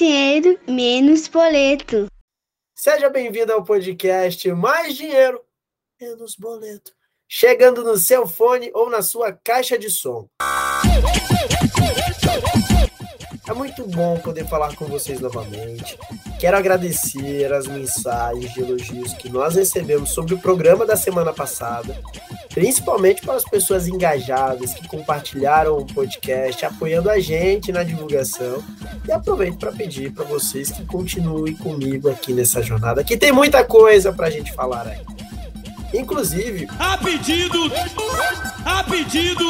dinheiro, menos boleto. Seja bem-vindo ao podcast Mais Dinheiro, Menos Boleto. Chegando no seu fone ou na sua caixa de som. É muito bom poder falar com vocês novamente. Quero agradecer as mensagens de elogios que nós recebemos sobre o programa da semana passada, principalmente para as pessoas engajadas que compartilharam o podcast, apoiando a gente na divulgação. E aproveito para pedir para vocês que continuem comigo aqui nessa jornada, que tem muita coisa para a gente falar aí. Inclusive, a pedido, a pedido.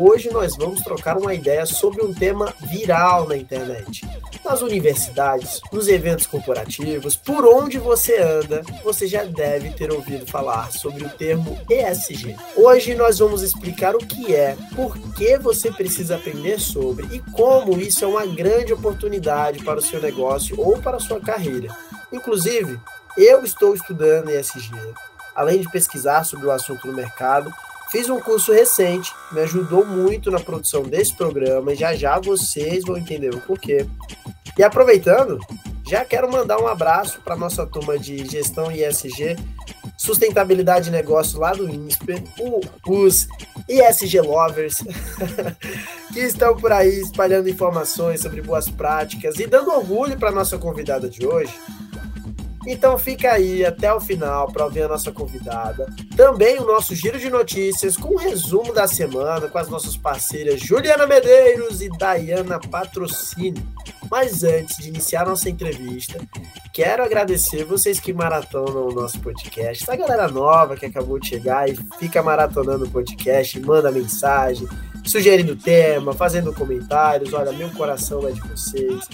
Hoje nós vamos trocar uma ideia sobre um tema viral na internet. Nas universidades, nos eventos corporativos, por onde você anda, você já deve ter ouvido falar sobre o termo ESG. Hoje nós vamos explicar o que é, por que você precisa aprender sobre e como isso é uma grande oportunidade para o seu negócio ou para a sua carreira. Inclusive, eu estou estudando ESG além de pesquisar sobre o assunto no mercado, fiz um curso recente, me ajudou muito na produção desse programa e já já vocês vão entender o porquê. E aproveitando, já quero mandar um abraço para nossa turma de gestão ISG, sustentabilidade e negócio lá do INSPER, os ISG Lovers, que estão por aí espalhando informações sobre boas práticas e dando orgulho para nossa convidada de hoje, então fica aí até o final para ouvir a nossa convidada. Também o nosso giro de notícias com um resumo da semana com as nossas parceiras Juliana Medeiros e Dayana Patrocínio. Mas antes de iniciar nossa entrevista, quero agradecer vocês que maratonam o nosso podcast. Essa galera nova que acabou de chegar e fica maratonando o podcast, manda mensagem, sugerindo tema, fazendo comentários. Olha, meu coração é de vocês.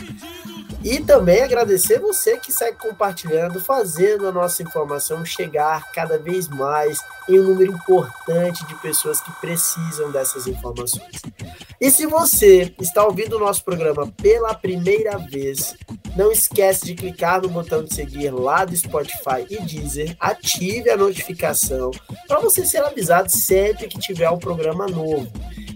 E também agradecer você que segue compartilhando, fazendo a nossa informação chegar cada vez mais em um número importante de pessoas que precisam dessas informações. E se você está ouvindo o nosso programa pela primeira vez, não esquece de clicar no botão de seguir lá do Spotify e Deezer, ative a notificação para você ser avisado sempre que tiver um programa novo.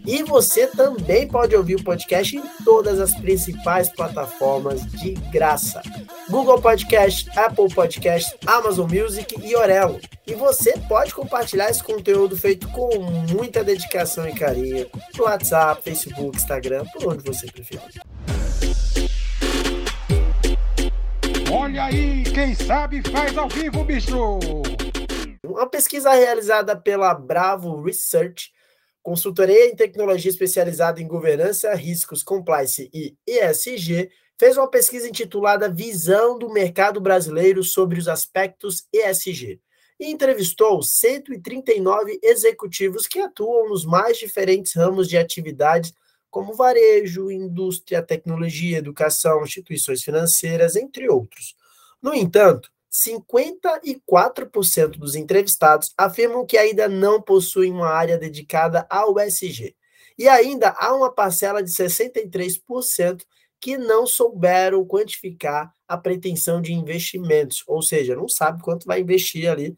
E você também pode ouvir o podcast em todas as principais plataformas de graça: Google Podcast, Apple Podcast, Amazon Music e Orelo. E você pode compartilhar esse conteúdo feito com muita dedicação e carinho no WhatsApp, Facebook, Instagram, por onde você preferir. Olha aí, quem sabe faz ao vivo, bicho! Uma pesquisa realizada pela Bravo Research consultoria em tecnologia especializada em governança, riscos, compliance e ESG, fez uma pesquisa intitulada Visão do Mercado Brasileiro sobre os Aspectos ESG e entrevistou 139 executivos que atuam nos mais diferentes ramos de atividades, como varejo, indústria, tecnologia, educação, instituições financeiras, entre outros. No entanto, 54% dos entrevistados afirmam que ainda não possuem uma área dedicada ao SG. E ainda há uma parcela de 63% que não souberam quantificar a pretensão de investimentos, ou seja, não sabe quanto vai investir ali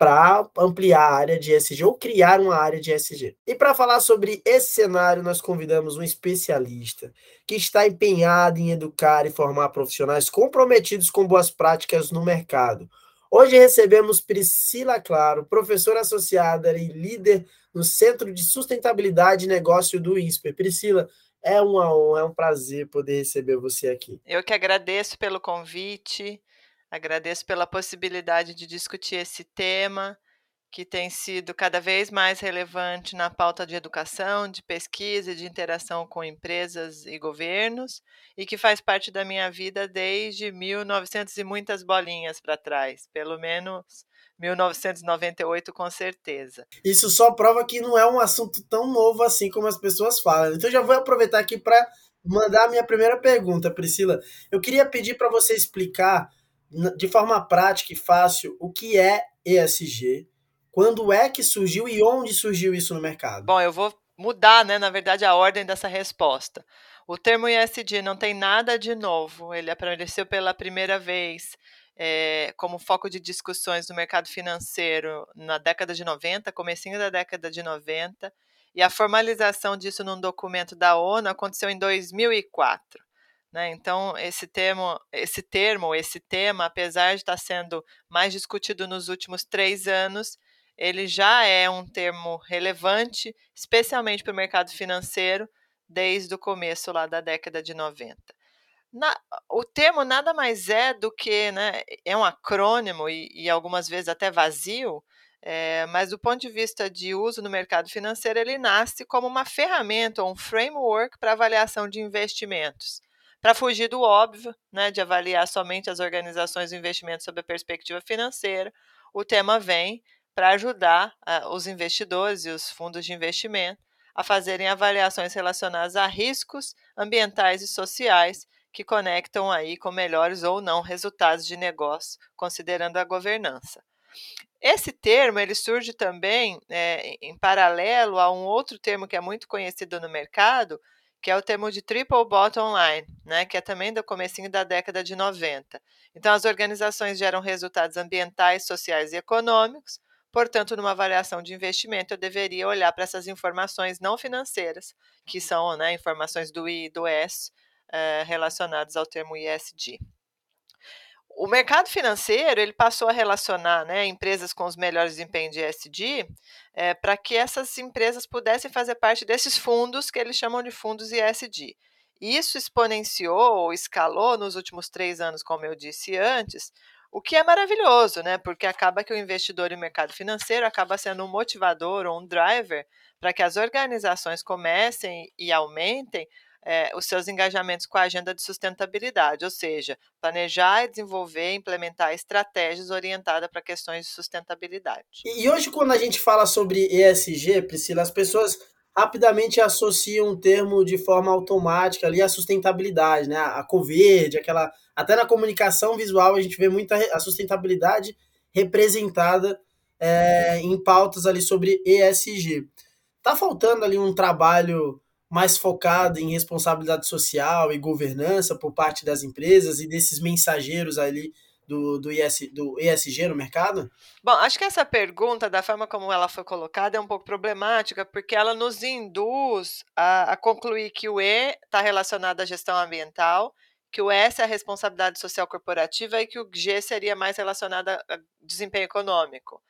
para ampliar a área de SG ou criar uma área de SG. E para falar sobre esse cenário, nós convidamos um especialista que está empenhado em educar e formar profissionais comprometidos com boas práticas no mercado. Hoje recebemos Priscila Claro, professora associada e líder no Centro de Sustentabilidade e Negócio do INSPER. Priscila, é uma honra, é um prazer poder receber você aqui. Eu que agradeço pelo convite. Agradeço pela possibilidade de discutir esse tema, que tem sido cada vez mais relevante na pauta de educação, de pesquisa e de interação com empresas e governos, e que faz parte da minha vida desde 1900 e muitas bolinhas para trás, pelo menos 1998 com certeza. Isso só prova que não é um assunto tão novo assim como as pessoas falam. Então já vou aproveitar aqui para mandar a minha primeira pergunta, Priscila. Eu queria pedir para você explicar de forma prática e fácil o que é ESG, quando é que surgiu e onde surgiu isso no mercado. Bom, eu vou mudar, né, na verdade, a ordem dessa resposta. O termo ESG não tem nada de novo, ele apareceu pela primeira vez é, como foco de discussões no mercado financeiro na década de 90, comecinho da década de 90, e a formalização disso num documento da ONU aconteceu em 2004. Né? Então, esse termo, esse termo, esse tema, apesar de estar sendo mais discutido nos últimos três anos, ele já é um termo relevante, especialmente para o mercado financeiro, desde o começo lá da década de 90. Na, o termo nada mais é do que, né, é um acrônimo e, e algumas vezes até vazio, é, mas do ponto de vista de uso no mercado financeiro, ele nasce como uma ferramenta, um framework para avaliação de investimentos para fugir do óbvio, né, de avaliar somente as organizações de investimento sob a perspectiva financeira, o tema vem para ajudar uh, os investidores e os fundos de investimento a fazerem avaliações relacionadas a riscos ambientais e sociais que conectam aí com melhores ou não resultados de negócio, considerando a governança. Esse termo ele surge também é, em paralelo a um outro termo que é muito conhecido no mercado, que é o termo de triple bottom line, né, que é também do comecinho da década de 90. Então, as organizações geram resultados ambientais, sociais e econômicos, portanto, numa avaliação de investimento, eu deveria olhar para essas informações não financeiras, que são né, informações do I e do S, eh, relacionadas ao termo ISD o mercado financeiro ele passou a relacionar né, empresas com os melhores desempenhos de ESG é, para que essas empresas pudessem fazer parte desses fundos que eles chamam de fundos ESG. Isso exponenciou ou escalou nos últimos três anos, como eu disse antes, o que é maravilhoso, né? Porque acaba que o investidor em mercado financeiro acaba sendo um motivador ou um driver para que as organizações comecem e aumentem é, os seus engajamentos com a agenda de sustentabilidade, ou seja, planejar, desenvolver implementar estratégias orientadas para questões de sustentabilidade. E, e hoje, quando a gente fala sobre ESG, Priscila, as pessoas rapidamente associam um termo de forma automática ali à sustentabilidade, né? A cor verde, aquela. Até na comunicação visual a gente vê muita a sustentabilidade representada é, em pautas ali sobre ESG. Tá faltando ali um trabalho mais focado em responsabilidade social e governança por parte das empresas e desses mensageiros ali do, do, IS, do ESG no mercado? Bom, acho que essa pergunta, da forma como ela foi colocada, é um pouco problemática, porque ela nos induz a, a concluir que o E está relacionado à gestão ambiental, que o S é a responsabilidade social corporativa e que o G seria mais relacionado a desempenho econômico.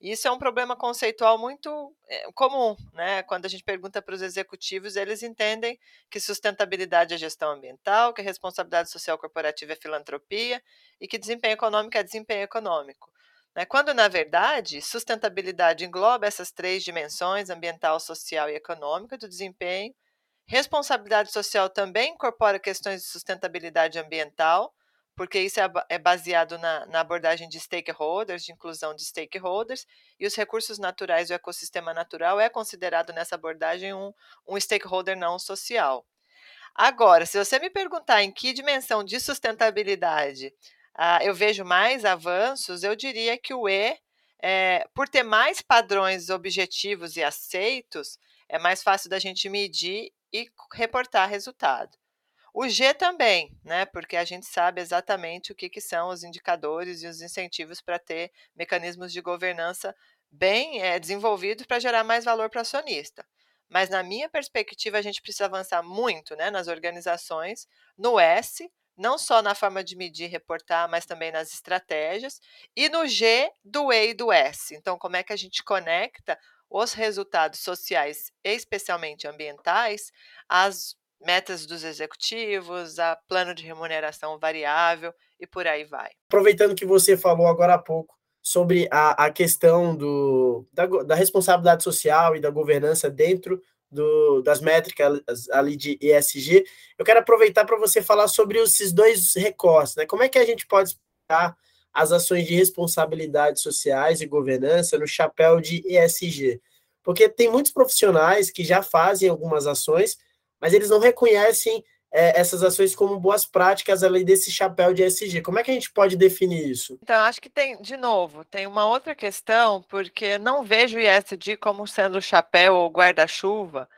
Isso é um problema conceitual muito é, comum, né? Quando a gente pergunta para os executivos, eles entendem que sustentabilidade é gestão ambiental, que responsabilidade social corporativa é filantropia e que desempenho econômico é desempenho econômico. Né? Quando, na verdade, sustentabilidade engloba essas três dimensões, ambiental, social e econômica, do desempenho. Responsabilidade social também incorpora questões de sustentabilidade ambiental, porque isso é, é baseado na, na, abordagem de stakeholders, de inclusão de stakeholders, e os recursos naturais e o ecossistema natural é considerado nessa abordagem um, um stakeholder não social. Agora, se você me perguntar em que dimensão de sustentabilidade uh, eu vejo mais avanços, eu diria que o E, é, por ter mais padrões objetivos e aceitos, é mais fácil da gente medir e reportar resultado. O G também, né? Porque a gente sabe exatamente o que, que são os indicadores e os incentivos para ter mecanismos de governança bem é, desenvolvidos para gerar mais valor para o acionista. Mas, na minha perspectiva, a gente precisa avançar muito né, nas organizações, no S, não só na forma de medir e reportar, mas também nas estratégias, e no G do E e do S. Então, como é que a gente conecta os resultados sociais, especialmente ambientais, às metas dos executivos, a plano de remuneração variável e por aí vai. Aproveitando que você falou agora há pouco sobre a, a questão do, da, da responsabilidade social e da governança dentro do, das métricas ali de ESG, eu quero aproveitar para você falar sobre esses dois recortes, né? Como é que a gente pode explicar as ações de responsabilidade sociais e governança no chapéu de ESG? Porque tem muitos profissionais que já fazem algumas ações, mas eles não reconhecem é, essas ações como boas práticas além desse chapéu de ESG. Como é que a gente pode definir isso? Então, acho que tem, de novo, tem uma outra questão, porque não vejo o como sendo chapéu ou guarda-chuva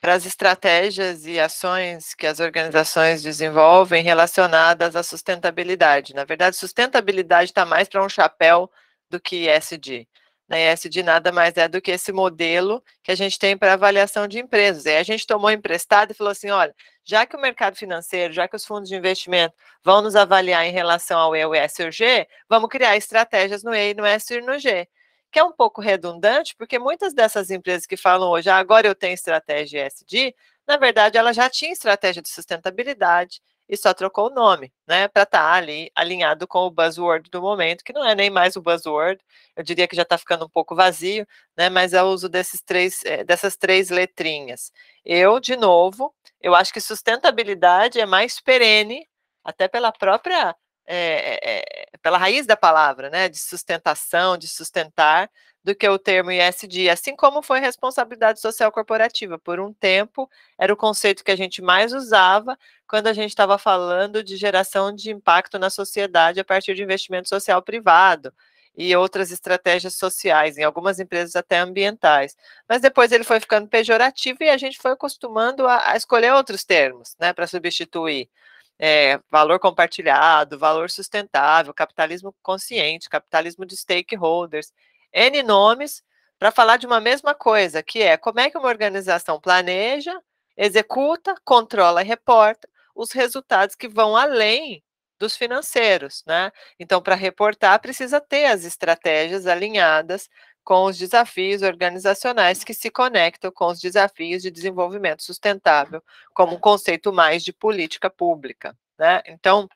para as estratégias e ações que as organizações desenvolvem relacionadas à sustentabilidade. Na verdade, sustentabilidade está mais para um chapéu do que ESG. Né, ESG nada mais é do que esse modelo que a gente tem para avaliação de empresas. E a gente tomou emprestado e falou assim: olha, já que o mercado financeiro, já que os fundos de investimento vão nos avaliar em relação ao E, o S e o G, vamos criar estratégias no E, no S e no G. Que é um pouco redundante, porque muitas dessas empresas que falam hoje, ah, agora eu tenho estratégia ESG, na verdade, ela já tinha estratégia de sustentabilidade, e só trocou o nome, né, para estar tá ali alinhado com o buzzword do momento, que não é nem mais o buzzword, eu diria que já está ficando um pouco vazio, né, mas é o uso desses três, eh, dessas três letrinhas. Eu, de novo, eu acho que sustentabilidade é mais perene, até pela própria, é, é, pela raiz da palavra, né, de sustentação, de sustentar, do que o termo ISD, assim como foi responsabilidade social corporativa. Por um tempo, era o conceito que a gente mais usava quando a gente estava falando de geração de impacto na sociedade a partir de investimento social privado e outras estratégias sociais, em algumas empresas até ambientais. Mas depois ele foi ficando pejorativo e a gente foi acostumando a, a escolher outros termos, né, para substituir. É, valor compartilhado, valor sustentável, capitalismo consciente, capitalismo de stakeholders. N nomes para falar de uma mesma coisa, que é como é que uma organização planeja, executa, controla e reporta os resultados que vão além dos financeiros, né? Então, para reportar, precisa ter as estratégias alinhadas com os desafios organizacionais que se conectam com os desafios de desenvolvimento sustentável, como um conceito mais de política pública, né? Então,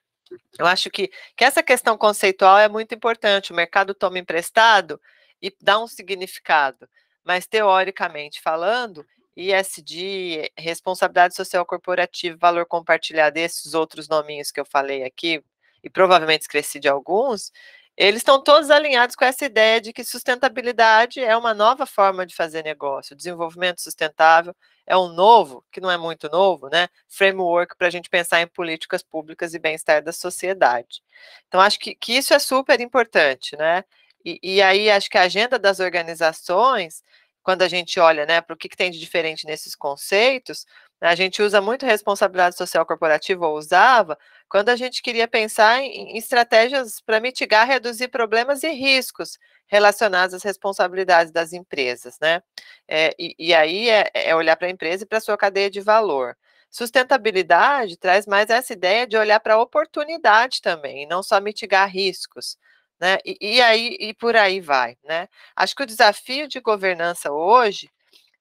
eu acho que, que essa questão conceitual é muito importante. O mercado toma emprestado e dá um significado. Mas, teoricamente falando, ISD, responsabilidade social corporativa, valor compartilhado, esses outros nominhos que eu falei aqui, e provavelmente esqueci de alguns, eles estão todos alinhados com essa ideia de que sustentabilidade é uma nova forma de fazer negócio, desenvolvimento sustentável é um novo, que não é muito novo, né, framework para a gente pensar em políticas públicas e bem-estar da sociedade. Então, acho que, que isso é super importante, né, e, e aí, acho que a agenda das organizações, quando a gente olha né, para o que, que tem de diferente nesses conceitos, a gente usa muito responsabilidade social corporativa, ou usava, quando a gente queria pensar em, estratégias para mitigar, reduzir problemas e riscos relacionados às responsabilidades das empresas, né? É, e, e, aí é, é olhar para a empresa e para a sua cadeia de valor. Sustentabilidade traz mais essa ideia de olhar para a oportunidade também, não só mitigar riscos né? E, e, aí e por aí vai, né? Acho que o desafio de governança hoje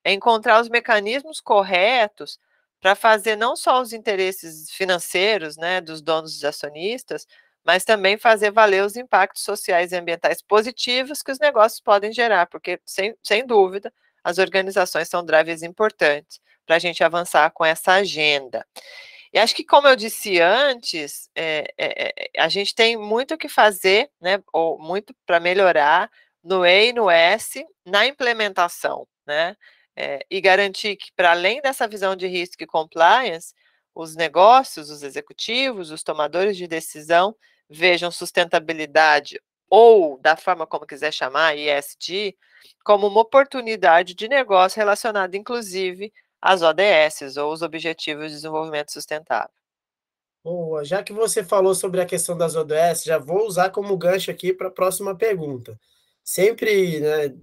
é encontrar os mecanismos corretos para fazer não só os interesses financeiros, né, dos donos dos acionistas, mas também fazer valer os impactos sociais e ambientais positivos que os negócios podem gerar, porque sem, sem dúvida as organizações são drivers importantes para a gente avançar com essa agenda. E acho que, como eu disse antes, é, é, a gente tem muito o que fazer, né, ou muito para melhorar no E e no S na implementação, né, é, e garantir que, para além dessa visão de risco e compliance, os negócios, os executivos, os tomadores de decisão vejam sustentabilidade ou da forma como quiser chamar, ESG, como uma oportunidade de negócio relacionada, inclusive, as ODS, ou os Objetivos de Desenvolvimento Sustentável. Boa, já que você falou sobre a questão das ODS, já vou usar como gancho aqui para a próxima pergunta. Sempre né,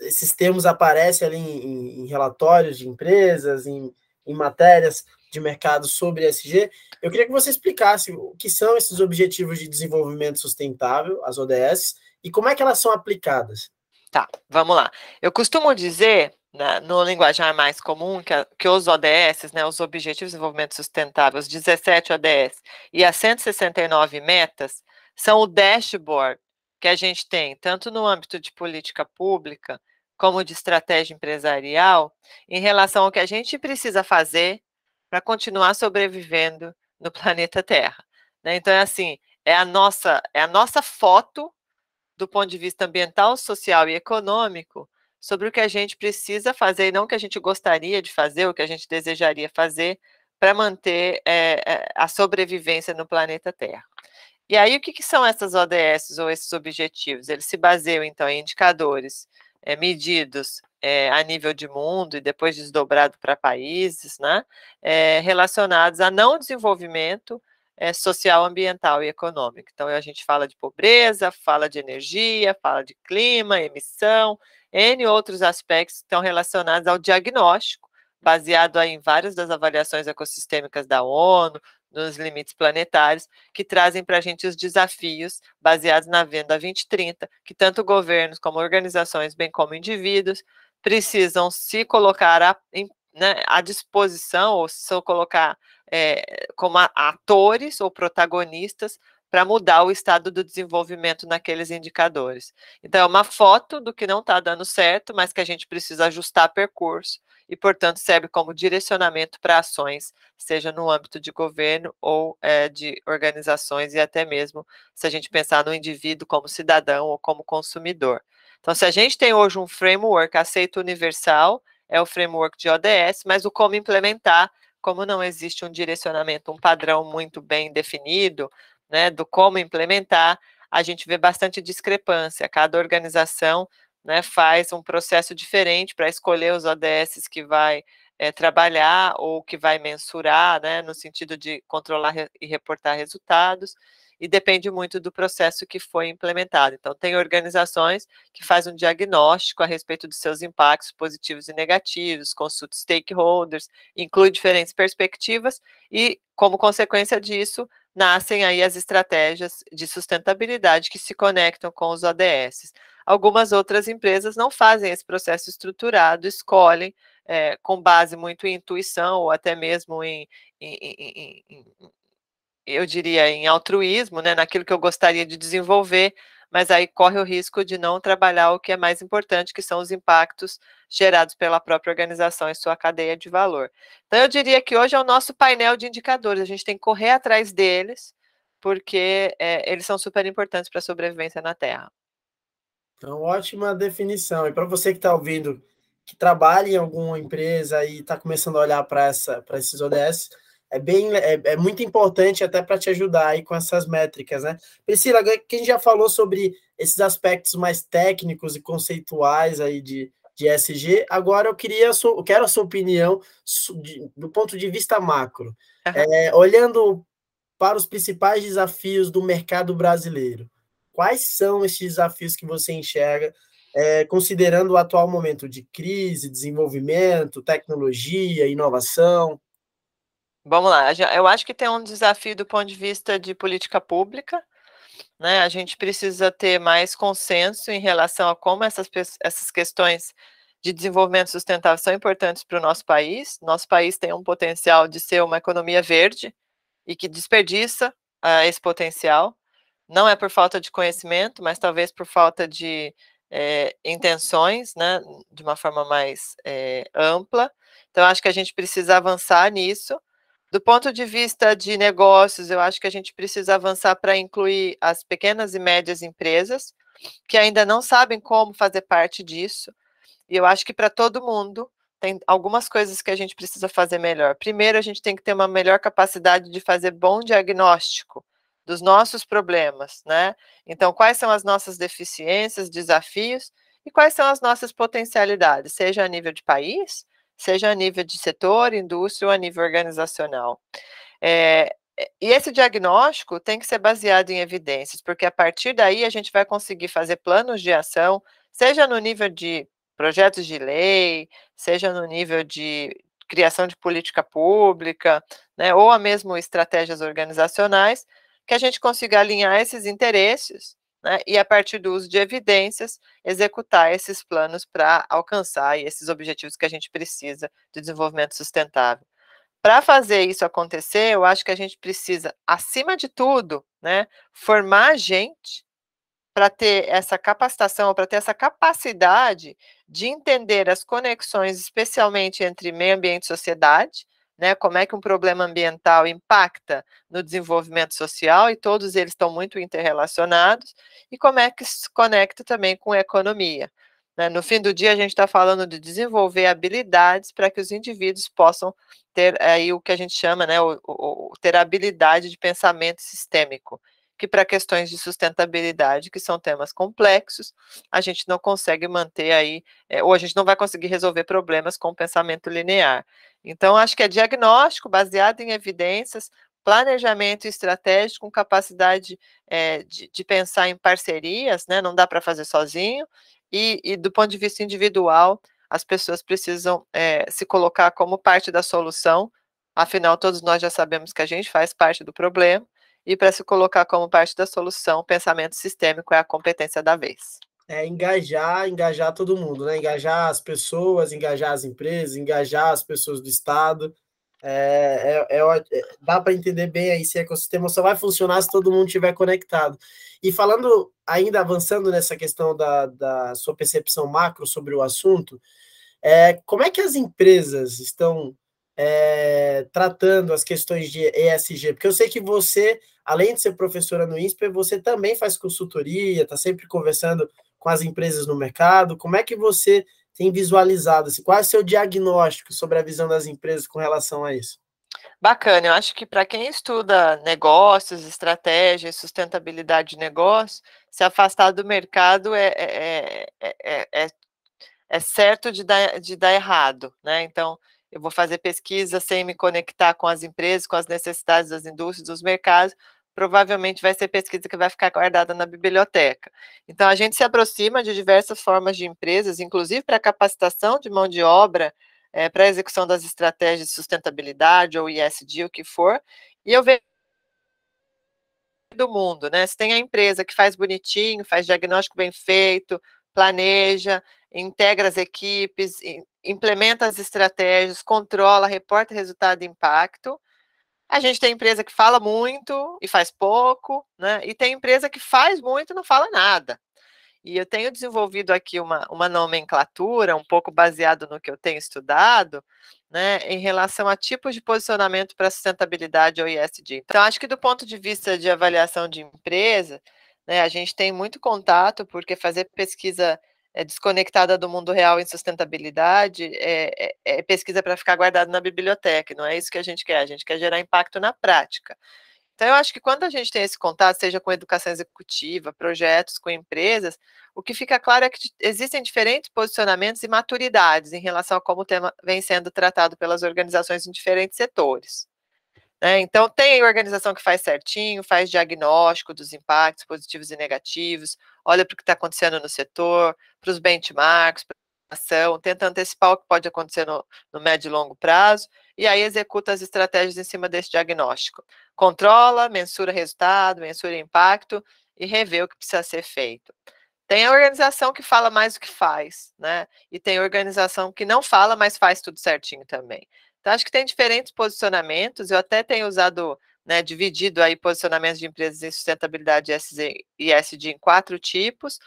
esses termos aparecem ali em, em relatórios de empresas, em, em matérias de mercado sobre ESG. Eu queria que você explicasse o que são esses Objetivos de Desenvolvimento Sustentável, as ODS, e como é que elas são aplicadas. Tá, vamos lá. Eu costumo dizer na, no linguajar mais comum, que, a, que os ODS, né, os Objetivos de Desenvolvimento Sustentável, os 17 ODS e as 169 metas, são o dashboard que a gente tem, tanto no âmbito de política pública, como de estratégia empresarial, em relação ao que a gente precisa fazer para continuar sobrevivendo no planeta Terra. Né? Então, é assim, é a nossa, é a nossa foto do ponto de vista ambiental, social e econômico sobre o que a gente precisa fazer e não o que a gente gostaria de fazer, o que a gente desejaria fazer para manter é, a sobrevivência no planeta Terra. E aí, o que, que, são essas ODS ou esses objetivos? Eles se baseiam, então, em indicadores é, medidos é, a nível de mundo e depois desdobrado para países, né, relacionados a não desenvolvimento é, social, ambiental e econômica. Então, a gente fala de pobreza, fala de energia, fala de clima, emissão, N outros aspectos estão relacionados ao diagnóstico, baseado em várias das avaliações ecossistêmicas da ONU, nos limites planetários, que trazem para a gente os desafios baseados na Venda 2030, que tanto governos como organizações, bem como indivíduos, precisam se colocar a, né, à disposição, ou se colocar é, como atores ou protagonistas para mudar o estado do desenvolvimento naqueles indicadores. Então, é uma foto do que não está dando certo, mas que a gente precisa ajustar percurso e, portanto, serve como direcionamento para ações, seja no âmbito de governo ou é, de organizações, e até mesmo se a gente pensar no indivíduo como cidadão ou como consumidor. Então, se a gente tem hoje um framework aceito universal, é o framework de ODS, mas o como implementar, como não existe um direcionamento, um padrão muito bem definido, né, do como implementar, a gente vê bastante discrepância. Cada organização né, faz um processo diferente para escolher os ODS que vai é, trabalhar ou que vai mensurar, né, no sentido de controlar e reportar resultados, e depende muito do processo que foi implementado. Então, tem organizações que fazem um diagnóstico a respeito dos seus impactos positivos e negativos, consulta stakeholders, inclui diferentes perspectivas, e, como consequência disso, nascem aí as estratégias de sustentabilidade que se conectam com os ODS. Algumas outras empresas não fazem esse processo estruturado, escolhem é, com base muito em intuição ou até mesmo em, em, em, em, eu diria, em altruísmo, né, naquilo que eu gostaria de desenvolver, mas aí corre o risco de não trabalhar o que é mais importante, que são os impactos gerados pela própria organização e sua cadeia de valor. Então, eu diria que hoje é o nosso painel de indicadores, a gente tem que correr atrás deles, porque é, eles são super importantes para a sobrevivência na Terra. Então, ótima definição. E para você que está ouvindo, que trabalha em alguma empresa e está começando a olhar para esses ODS, é bem é, é muito importante até para te ajudar aí com essas métricas, né? Priscila, que a gente já falou sobre esses aspectos mais técnicos e conceituais aí de, de SG, agora eu queria eu quero a sua opinião de, do ponto de vista macro. Uhum. É, olhando para os principais desafios do mercado brasileiro, quais são esses desafios que você enxerga, é, considerando o atual momento de crise, desenvolvimento, tecnologia, inovação? Vamos lá, eu acho que tem um desafio do ponto de vista de política pública, né? A gente precisa ter mais consenso em relação a como essas, essas questões de desenvolvimento sustentável são importantes para o nosso país. Nosso país tem um potencial de ser uma economia verde e que desperdiça uh, esse potencial. Não é por falta de conhecimento, mas talvez por falta de é, intenções, né, de uma forma mais é, ampla. Então, acho que a gente precisa avançar nisso. Do ponto de vista de negócios, eu acho que a gente precisa avançar para incluir as pequenas e médias empresas, que ainda não sabem como fazer parte disso. E eu acho que para todo mundo tem algumas coisas que a gente precisa fazer melhor. Primeiro, a gente tem que ter uma melhor capacidade de fazer bom diagnóstico dos nossos problemas, né? Então, quais são as nossas deficiências, desafios e quais são as nossas potencialidades, seja a nível de país, seja a nível de setor, indústria ou a nível organizacional. É, e esse diagnóstico tem que ser baseado em evidências, porque a partir daí a gente vai conseguir fazer planos de ação, seja no nível de projetos de lei, seja no nível de criação de política pública, né, ou mesmo estratégias organizacionais, que a gente consiga alinhar esses interesses né, e, a partir do uso de evidências, executar esses planos para alcançar esses objetivos que a gente precisa de desenvolvimento sustentável. Para fazer isso acontecer, eu acho que a gente precisa, acima de tudo, né, formar gente para ter essa capacitação, para ter essa capacidade de entender as conexões, especialmente entre meio ambiente e sociedade, né? Como é que um problema ambiental impacta no desenvolvimento social e todos eles estão muito interrelacionados e como é que se conecta também com a economia. Né? No fim do dia, a gente está falando de desenvolver habilidades para que os indivíduos possam ter aí o que a gente chama, né, o, o, ter habilidade de pensamento sistêmico que para questões de sustentabilidade, que são temas complexos, a gente não consegue manter aí, é, ou a gente não vai conseguir resolver problemas com pensamento linear. Então, acho que é diagnóstico baseado em evidências, planejamento estratégico com capacidade é, de, de, pensar em parcerias, né? Não dá para fazer sozinho, e, e, do ponto de vista individual, as pessoas precisam é, se colocar como parte da solução, afinal, todos nós já sabemos que a gente faz parte do problema, e para se colocar como parte da solução, pensamento sistêmico é a competência da vez. É engajar, engajar todo mundo, né? Engajar as pessoas, engajar as empresas, engajar as pessoas do Estado. É, é, é, é dá para entender bem aí se o ecossistema só vai funcionar se todo mundo estiver conectado. E falando, ainda avançando nessa questão da, da sua percepção macro sobre o assunto, é, como é que as empresas estão é, tratando as questões de ESG? Porque eu sei que você, além de ser professora no INSPER, você também faz consultoria, está sempre conversando com as empresas no mercado. Como é que você tem visualizado? Assim, qual é o seu diagnóstico sobre a visão das empresas com relação a isso? Bacana, eu acho que para quem estuda negócios, estratégias, sustentabilidade de negócio, se afastar do mercado é, é, é, é, é certo de dar, de dar errado, né? Então, eu vou fazer pesquisa sem me conectar com as empresas, com as necessidades das indústrias, dos mercados, provavelmente vai ser pesquisa que vai ficar guardada na biblioteca. Então, a gente se aproxima de diversas formas de empresas, inclusive para capacitação de mão de obra, é, para a execução das estratégias de sustentabilidade ou ISD, o que for, e eu vejo do mundo, né? Se tem a empresa que faz bonitinho, faz diagnóstico bem feito, planeja, integra as equipes, implementa as estratégias, controla, reporta resultado e impacto. A gente tem empresa que fala muito e faz pouco, né? E tem empresa que faz muito e não fala nada. E eu tenho desenvolvido aqui uma, uma nomenclatura, um pouco baseado no que eu tenho estudado, né, em relação a tipos de posicionamento para sustentabilidade ou ISD. Então, acho que do ponto de vista de avaliação de empresa, né, a gente tem muito contato, porque fazer pesquisa é, desconectada do mundo real em sustentabilidade é, é, é pesquisa para ficar guardado na biblioteca, não é isso que a gente quer, a gente quer gerar impacto na prática. Então, eu acho que quando a gente tem esse contato, seja com educação executiva, projetos com empresas, o que fica claro é que existem diferentes posicionamentos e maturidades em relação a como o tema vem sendo tratado pelas organizações em diferentes setores. Né? Então, tem organização que faz certinho, faz diagnóstico dos impactos positivos e negativos, olha para o que está acontecendo no setor, para os benchmarks, para a ação, tenta antecipar o que pode acontecer no, no médio e longo prazo, e aí executa as estratégias em cima desse diagnóstico. Controla, mensura resultado, mensura impacto e revê o que precisa ser feito. Tem a organização que fala mais do que faz, né? E tem organização que não fala, mas faz tudo certinho também. Então, acho que tem diferentes posicionamentos. Eu até tenho usado, né, dividido aí posicionamentos de empresas em sustentabilidade e ESG em quatro tipos.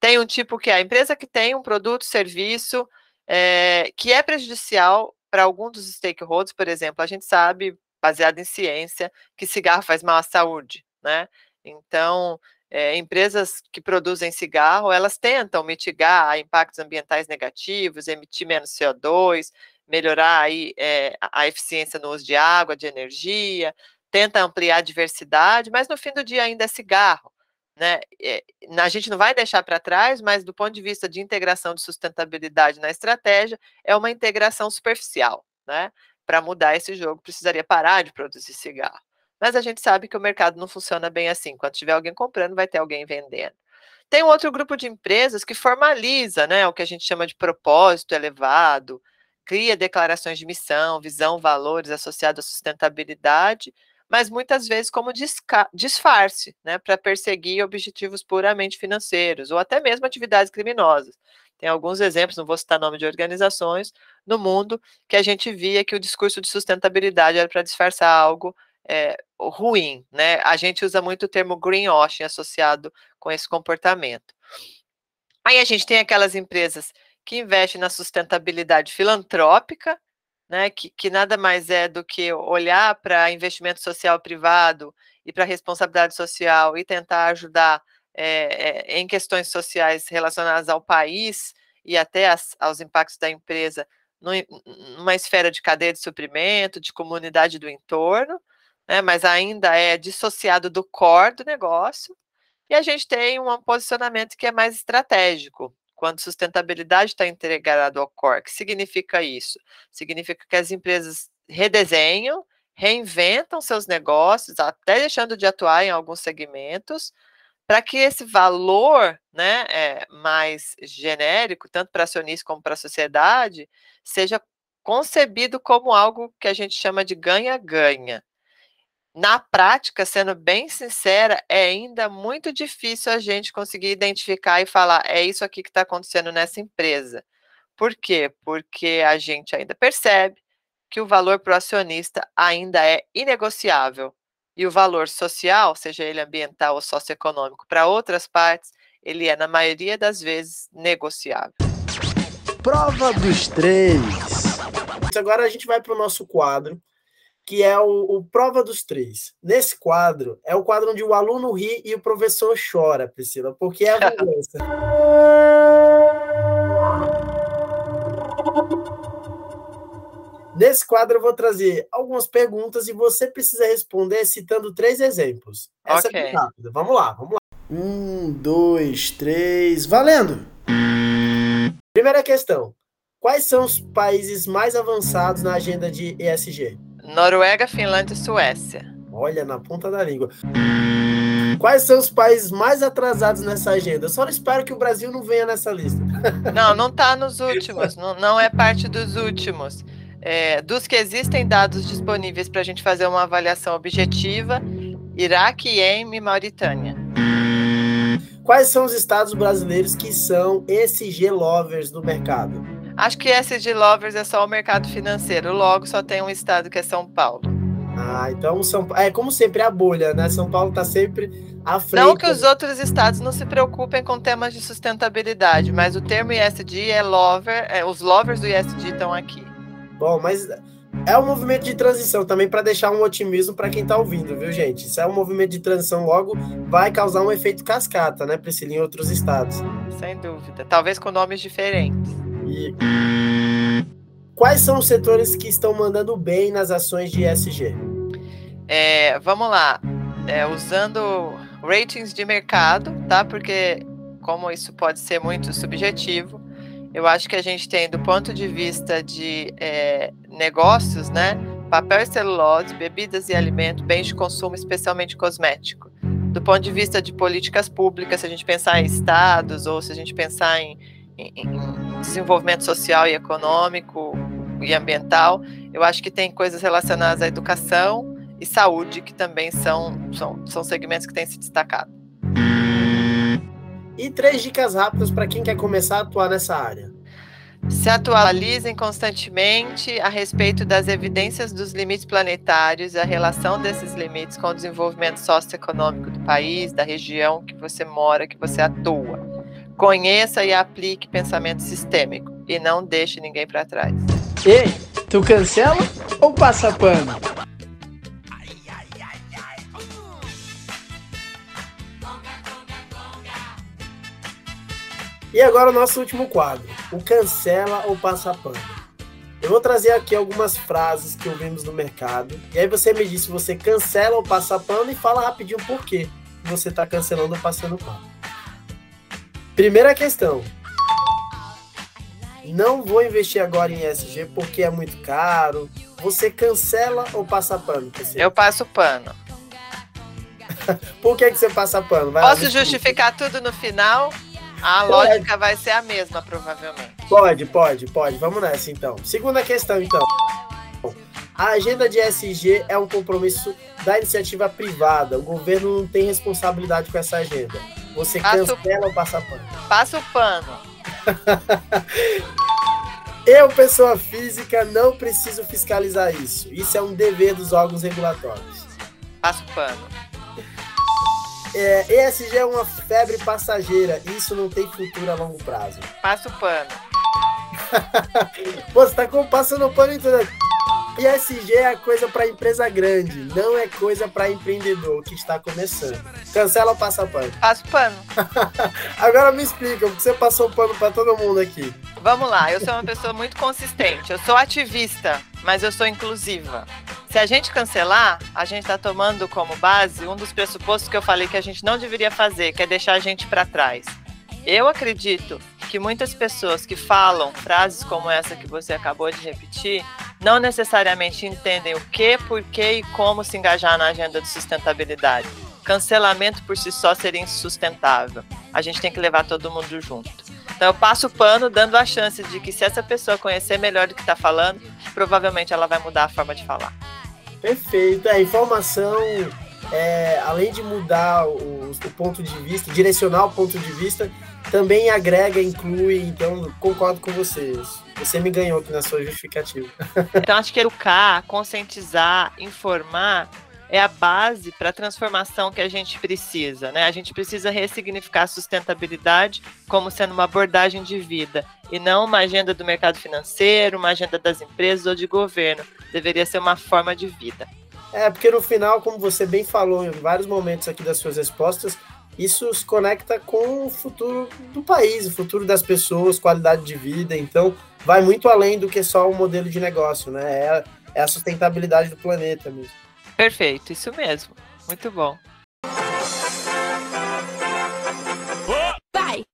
Tem um tipo que é a empresa que tem um produto, serviço, é, que é prejudicial para algum dos stakeholders, por exemplo, a gente sabe, baseado em ciência, que cigarro faz mal à saúde, né? Então, é, empresas que produzem cigarro, elas tentam mitigar impactos ambientais negativos, emitir menos CO2, melhorar aí, é, a eficiência no uso de água, de energia, tenta ampliar a diversidade, mas no fim do dia ainda é cigarro. Né? A gente não vai deixar para trás, mas do ponto de vista de integração de sustentabilidade na estratégia, é uma integração superficial. Né? Para mudar esse jogo, precisaria parar de produzir cigarro. Mas a gente sabe que o mercado não funciona bem assim. Quando tiver alguém comprando, vai ter alguém vendendo. Tem um outro grupo de empresas que formaliza né, o que a gente chama de propósito elevado, cria declarações de missão, visão, valores associados à sustentabilidade, mas muitas vezes como disfarce, né, para perseguir objetivos puramente financeiros ou até mesmo atividades criminosas. Tem alguns exemplos, não vou citar nome de organizações, no mundo que a gente via que o discurso de sustentabilidade era para disfarçar algo é, ruim, né? A gente usa muito o termo greenwashing associado com esse comportamento. Aí a gente tem aquelas empresas que investem na sustentabilidade filantrópica, né, que, que nada mais é do que olhar para investimento social privado e para responsabilidade social e tentar ajudar é, é, em questões sociais relacionadas ao país e até as, aos impactos da empresa numa esfera de cadeia de suprimento, de comunidade do entorno, né, mas ainda é dissociado do core do negócio, e a gente tem um posicionamento que é mais estratégico, quando sustentabilidade está integrado ao core. O que significa isso? Significa que as empresas redesenham, reinventam seus negócios, até deixando de atuar em alguns segmentos, para que esse valor né, é, mais genérico, tanto para acionista como para a sociedade, seja concebido como algo que a gente chama de ganha-ganha. Na prática, sendo bem sincera, é ainda muito difícil a gente conseguir identificar e falar é isso aqui que está acontecendo nessa empresa. Por quê? Porque a gente ainda percebe que o valor para o acionista ainda é inegociável. E o valor social, seja ele ambiental ou socioeconômico, para outras partes, ele é, na maioria das vezes, negociável. Prova dos três. Agora a gente vai para o nosso quadro, que é o, o, Prova dos Três. Nesse quadro, é o quadro onde o aluno ri e o professor chora, Priscila, porque é a vingança. Nesse quadro, eu vou trazer algumas perguntas e você precisa responder citando três exemplos. Essa okay. é bem rápida. Vamos lá, vamos lá. Um, dois, três, valendo! Primeira questão. Quais são os países mais avançados na agenda de ESG? Noruega, Finlândia e Suécia. Olha, na ponta da língua. Quais são os países mais atrasados nessa agenda? Eu só espero que o Brasil não venha nessa lista. Não, não está nos últimos, não, não é parte dos últimos. É, dos que existem dados disponíveis para a gente fazer uma avaliação objetiva, Iraque, Iêmen e Mauritânia. Quais são os estados brasileiros que são ESG lovers do mercado? Acho que SG Lovers é só o mercado financeiro, logo só tem um estado que é São Paulo. Ah, então São É como sempre a bolha, né? São Paulo está sempre à frente. Não que os outros estados não se preocupem com temas de sustentabilidade, mas o termo ISD é lover, é, os lovers do ISD estão aqui. Bom, mas é um movimento de transição também para deixar um otimismo para quem está ouvindo, viu, gente? Isso é um movimento de transição, logo vai causar um efeito cascata, né, Priscila, em outros estados. Sem dúvida. Talvez com nomes diferentes. Quais são os setores que estão mandando bem nas ações de ESG? É, vamos lá, é, usando ratings de mercado, tá? Porque como isso pode ser muito subjetivo, eu acho que a gente tem do ponto de vista de é, negócios, né? Papel e celulose, bebidas e alimentos, bens de consumo, especialmente cosmético. Do ponto de vista de políticas públicas, se a gente pensar em estados ou se a gente pensar em em desenvolvimento social e econômico e ambiental, eu acho que tem coisas relacionadas à educação e saúde que também são, são, são segmentos que têm se destacado. E três dicas rápidas para quem quer começar a atuar nessa área. Se atualizem constantemente a respeito das evidências dos limites planetários e a relação desses limites com o desenvolvimento socioeconômico do país, da região que você mora, que você atua. Conheça e aplique pensamento sistêmico e não deixe ninguém para trás. Ei, tu cancela ou passa pano? E agora o nosso último quadro, o cancela ou passa pano. Eu vou trazer aqui algumas frases que ouvimos no mercado, e aí você me diz se você cancela ou passa pano e fala rapidinho por que você está cancelando ou passando pano. Primeira questão. Não vou investir agora em ESG porque é muito caro. Você cancela ou passa pano? Eu passo pano. Por que, que você passa pano? Vai Posso justificar tudo no final? A pode. lógica vai ser a mesma, provavelmente. Pode, pode, pode. Vamos nessa, então. Segunda questão, então. A agenda de ESG é um compromisso da iniciativa privada. O governo não tem responsabilidade com essa agenda. Você cancela ou passa pano? Passa o pano. Eu, pessoa física, não preciso fiscalizar isso. Isso é um dever dos órgãos regulatórios. Passa o pano. É, ESG é uma febre passageira. Isso não tem futuro a longo prazo. Passa o pano. Pô, você tá passando o pano em tudo. ESG é coisa para empresa grande, não é coisa para empreendedor que está começando. Cancela ou passa pano? Passo pano. Agora me explica, porque você passou pano para todo mundo aqui. Vamos lá, eu sou uma pessoa muito consistente. Eu sou ativista, mas eu sou inclusiva. Se a gente cancelar, a gente está tomando como base um dos pressupostos que eu falei que a gente não deveria fazer, que é deixar a gente para trás. Eu acredito que muitas pessoas que falam frases como essa que você acabou de repetir não necessariamente entendem o que, por que e como se engajar na agenda de sustentabilidade. Cancelamento por si só seria insustentável. A gente tem que levar todo mundo junto. Então eu passo o pano dando a chance de que se essa pessoa conhecer melhor do que está falando, provavelmente ela vai mudar a forma de falar. Perfeito. A informação, é, além de mudar o, o, ponto de vista, direcionar o ponto de vista, também agrega, inclui. Então, concordo com vocês. Você me ganhou aqui na sua justificativa. Então, acho que educar, conscientizar, informar é a base para a transformação que a gente precisa. Né? A gente precisa ressignificar a sustentabilidade como sendo uma abordagem de vida e não uma agenda do mercado financeiro, uma agenda das empresas ou de governo. Deveria ser uma forma de vida. É, porque no final, como você bem falou em vários momentos aqui das suas respostas, isso se conecta com o futuro do país, o futuro das pessoas, qualidade de vida. Então, vai muito além do que só o modelo de negócio, né? É, é a sustentabilidade do planeta mesmo. Perfeito, isso mesmo. Muito bom. Vai!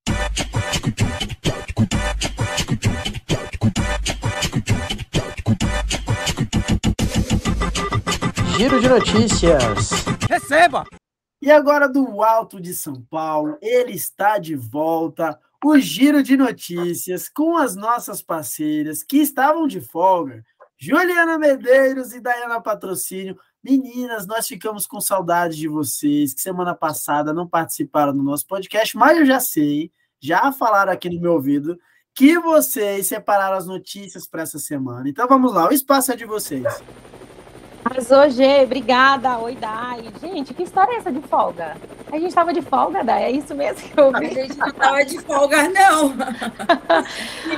Giro de notícias. Receba! E agora do Alto de São Paulo, ele está de volta. O Giro de Notícias com as nossas parceiras que estavam de folga, Juliana Medeiros e Dayana Patrocínio, Meninas, nós ficamos com saudade de vocês, que semana passada não participaram do nosso podcast, mas eu já sei, já falaram aqui no meu ouvido, que vocês separaram as notícias para essa semana. Então vamos lá, o espaço é de vocês. Arrasou, Gê, obrigada. Oi, Dai. Gente, que história é essa de folga? A gente estava de folga, Dai? É isso mesmo que eu vi? A gente não estava de folga, não.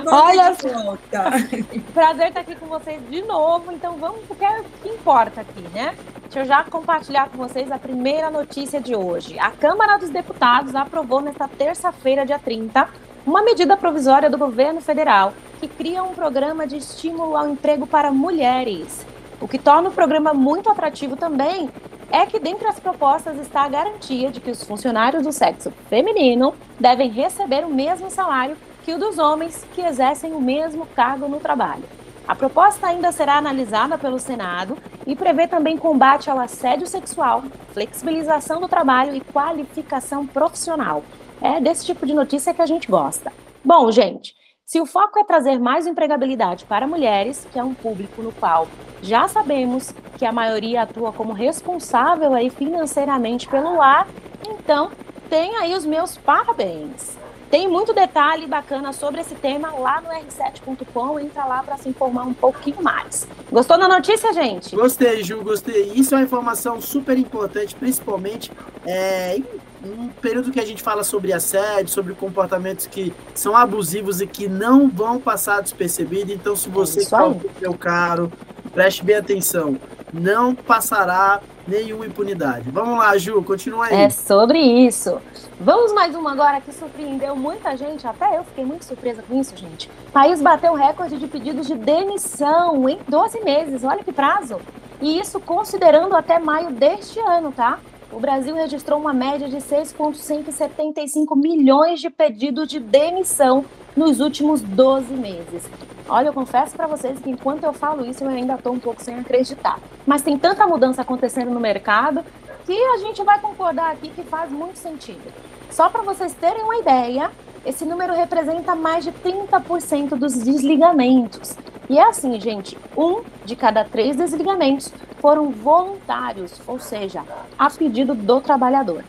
Olha. Prazer estar aqui com vocês de novo. Então vamos porque é o que importa aqui, né? Deixa eu já compartilhar com vocês a primeira notícia de hoje. A Câmara dos Deputados aprovou nesta terça-feira, dia 30, uma medida provisória do governo federal que cria um programa de estímulo ao emprego para mulheres. O que torna o programa muito atrativo também é que, dentre as propostas, está a garantia de que os funcionários do sexo feminino devem receber o mesmo salário que o dos homens que exercem o mesmo cargo no trabalho. A proposta ainda será analisada pelo Senado e prevê também combate ao assédio sexual, flexibilização do trabalho e qualificação profissional. É desse tipo de notícia que a gente gosta. Bom, gente, se o foco é trazer mais empregabilidade para mulheres, que é um público no qual já sabemos que a maioria atua como responsável aí financeiramente pelo lar, então tem aí os meus parabéns. Tem muito detalhe bacana sobre esse tema lá no r7.com. Entra lá para se informar um pouquinho mais. Gostou da notícia, gente? Gostei, Ju, gostei. Isso é uma informação super importante, principalmente é, em um período que a gente fala sobre assédio, sobre comportamentos que são abusivos e que não vão passar despercebido. Então, se você é o seu caro, preste bem atenção. Não passará nenhuma impunidade. Vamos lá, Ju, continua aí. É sobre isso. Vamos mais uma agora que surpreendeu muita gente, até eu fiquei muito surpresa com isso, gente. O país bateu recorde de pedidos de demissão em 12 meses, olha que prazo. E isso considerando até maio deste ano, tá? O Brasil registrou uma média de 6,175 milhões de pedidos de demissão nos últimos 12 meses. Olha, eu confesso para vocês que enquanto eu falo isso, eu ainda estou um pouco sem acreditar. Mas tem tanta mudança acontecendo no mercado que a gente vai concordar aqui que faz muito sentido. Só para vocês terem uma ideia, esse número representa mais de 30% dos desligamentos. E é assim, gente, um de cada três desligamentos foram voluntários, ou seja, a pedido do trabalhador.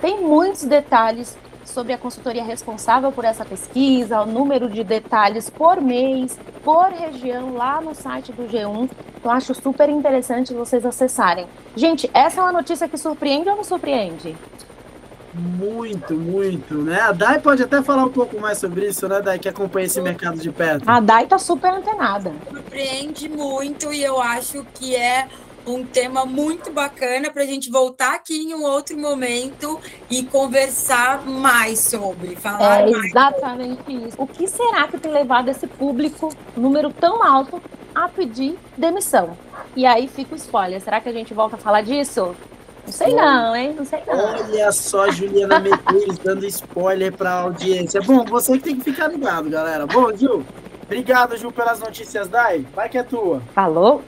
Tem muitos detalhes sobre a consultoria responsável por essa pesquisa, o número de detalhes por mês, por região, lá no site do G1. Então, acho super interessante vocês acessarem. Gente, essa é uma notícia que surpreende ou não surpreende? Muito, muito, né? A Dai pode até falar um pouco mais sobre isso, né, Dai, que acompanha esse mercado de perto. A Dai tá super antenada. Surpreende muito e eu acho que é um tema muito bacana para a gente voltar aqui em um outro momento e conversar mais sobre, falar é exatamente isso. O que será que tem levado esse público, número tão alto, a pedir demissão? E aí fica o spoiler. Será que a gente volta a falar disso? Não sei não, hein? Não sei não. Olha só, Juliana Medeiros dando spoiler para a audiência. Bom, você que tem que ficar ligado, galera. Bom, Gil, Obrigado, Ju, pelas notícias, Dai. Vai que é tua. Falou.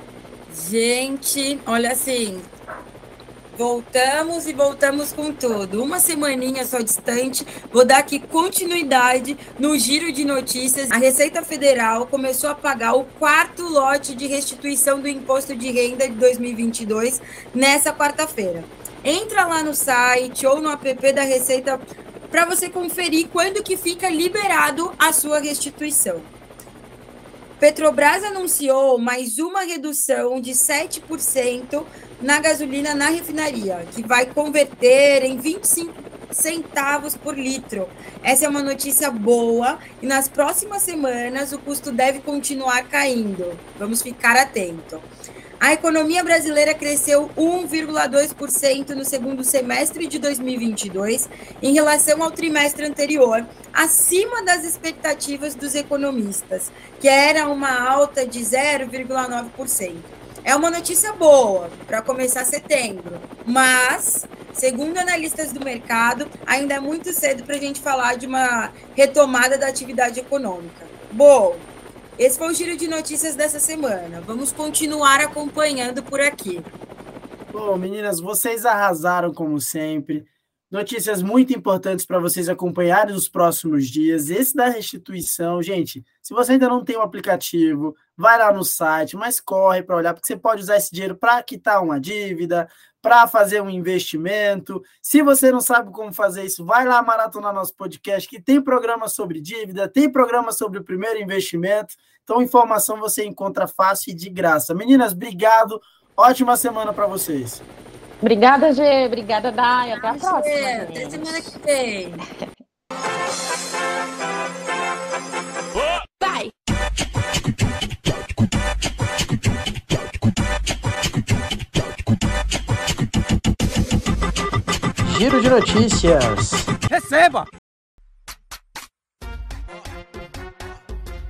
Gente, olha assim, Voltamos e voltamos com tudo. Uma semaninha só distante, vou dar aqui continuidade no giro de notícias. A Receita Federal começou a pagar o quarto lote de restituição do imposto de renda de 2022 nessa quarta-feira. Entra lá no site ou no app da Receita para você conferir quando que fica liberado a sua restituição. Petrobras anunciou mais uma redução de 7% na gasolina na refinaria, que vai converter em 25 centavos por litro. Essa é uma notícia boa e nas próximas semanas o custo deve continuar caindo. Vamos ficar atento. A economia brasileira cresceu 1,2% no segundo semestre de 2022 em relação ao trimestre anterior, acima das expectativas dos economistas, que era uma alta de 0,9%. É uma notícia boa para começar setembro, mas, segundo analistas do mercado, ainda é muito cedo para a gente falar de uma retomada da atividade econômica. Bom, esse foi o giro de notícias dessa semana. Vamos continuar acompanhando por aqui. Bom, meninas, vocês arrasaram como sempre. Notícias muito importantes para vocês acompanharem nos próximos dias. Esse da restituição, gente, se você ainda não tem o aplicativo, vai lá no site, mas corre para olhar, porque você pode usar esse dinheiro para quitar uma dívida, para fazer um investimento. Se você não sabe como fazer isso, vai lá maratonar nosso podcast, que tem programa sobre dívida, tem programa sobre o primeiro investimento. Então, informação você encontra fácil e de graça. Meninas, obrigado. Ótima semana para vocês. Obrigada, Gê. Obrigada, Dai. Até a próxima. Gê, até semana que vem. Vai! Giro de notícias. Receba!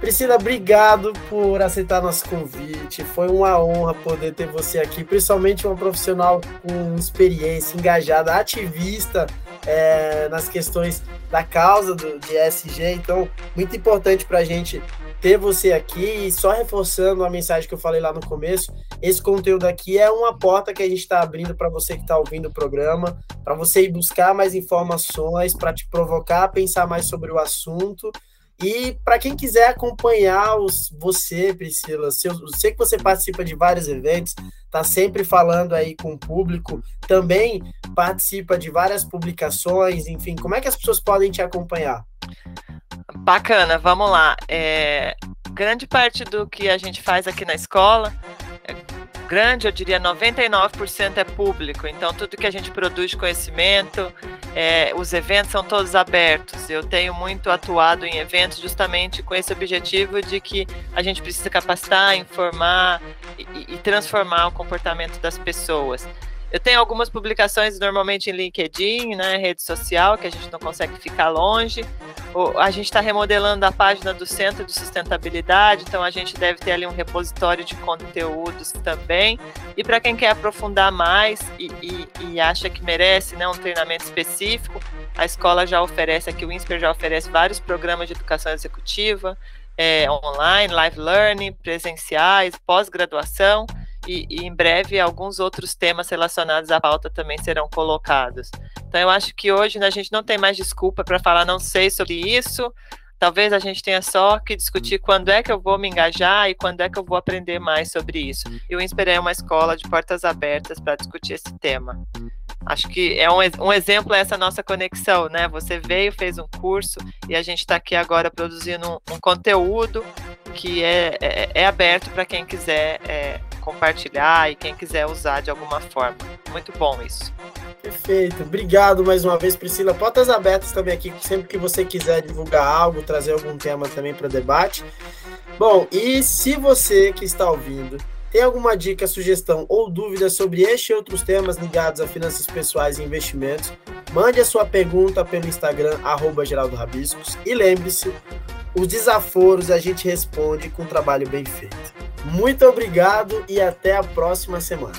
Priscila, obrigado por aceitar nosso convite. Foi uma honra poder ter você aqui, principalmente uma profissional com experiência, engajada, ativista é, nas questões da causa do, de ESG. Então, muito importante para a gente ter você aqui e só reforçando a mensagem que eu falei lá no começo, esse conteúdo aqui é uma porta que a gente está abrindo para você que está ouvindo o programa, para você ir buscar mais informações, para te provocar a pensar mais sobre o assunto e para quem quiser acompanhar os, você, Priscila, eu sei que você participa de vários eventos, está sempre falando aí com o público, também participa de várias publicações, enfim, como é que as pessoas podem te acompanhar? Bacana, vamos lá. É, grande parte do que a gente faz aqui na escola grande, eu diria 99% é público. Então, tudo que a gente produz conhecimento, é, os eventos são todos abertos. Eu tenho muito atuado em eventos justamente com esse objetivo de que a gente precisa capacitar, informar e, e transformar o comportamento das pessoas. Eu tenho algumas publicações normalmente em LinkedIn, né, rede social, que a gente não consegue ficar longe. A gente está remodelando a página do Centro de Sustentabilidade, então a gente deve ter ali um repositório de conteúdos também. E para quem quer aprofundar mais e, e, e, acha que merece né, um treinamento específico, a escola já oferece aqui, o INSPER já oferece vários programas de educação executiva, é, online, live learning, presenciais, pós-graduação e, e, em breve alguns outros temas relacionados à pauta também serão colocados. Então eu acho que hoje né, a gente não tem mais desculpa para falar não sei sobre isso. Talvez a gente tenha só que discutir quando é que eu vou me engajar e quando é que eu vou aprender mais sobre isso. Eu inspirei uma escola de portas abertas para discutir esse tema. Acho que é um, um exemplo essa nossa conexão, né? Você veio, fez um curso e a gente está aqui agora produzindo um, um conteúdo que é, é, é aberto para quem quiser é, compartilhar e quem quiser usar de alguma forma. Muito bom isso. Perfeito. Obrigado mais uma vez, Priscila. Portas abertas também aqui, sempre que você quiser divulgar algo, trazer algum tema também para debate. Bom, e se você que está ouvindo tem alguma dica, sugestão ou dúvida sobre este e outros temas ligados a finanças pessoais e investimentos, mande a sua pergunta pelo Instagram, arroba Geraldo Rabiscos. E lembre-se, os desaforos a gente responde com um trabalho bem feito. Muito obrigado e até a próxima semana.